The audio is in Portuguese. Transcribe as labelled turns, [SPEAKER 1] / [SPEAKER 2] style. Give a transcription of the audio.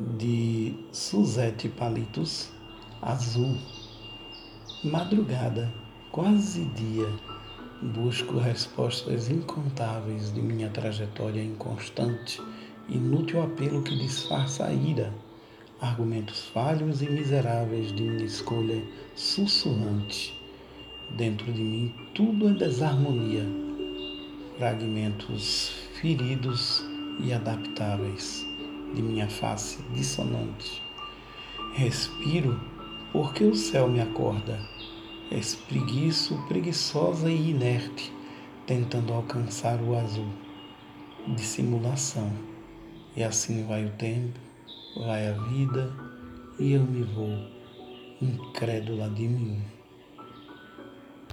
[SPEAKER 1] de Suzete Palitos, Azul. Madrugada, quase dia, busco respostas incontáveis de minha trajetória inconstante, inútil apelo que disfarça a ira, argumentos falhos e miseráveis de minha escolha sussurrante. Dentro de mim tudo é desarmonia, fragmentos feridos e adaptáveis de minha face dissonante. Respiro porque o céu me acorda. Espreguiço preguiçosa e inerte, tentando alcançar o azul. Dissimulação. E assim vai o tempo, vai a vida, e eu me vou, incrédula de mim.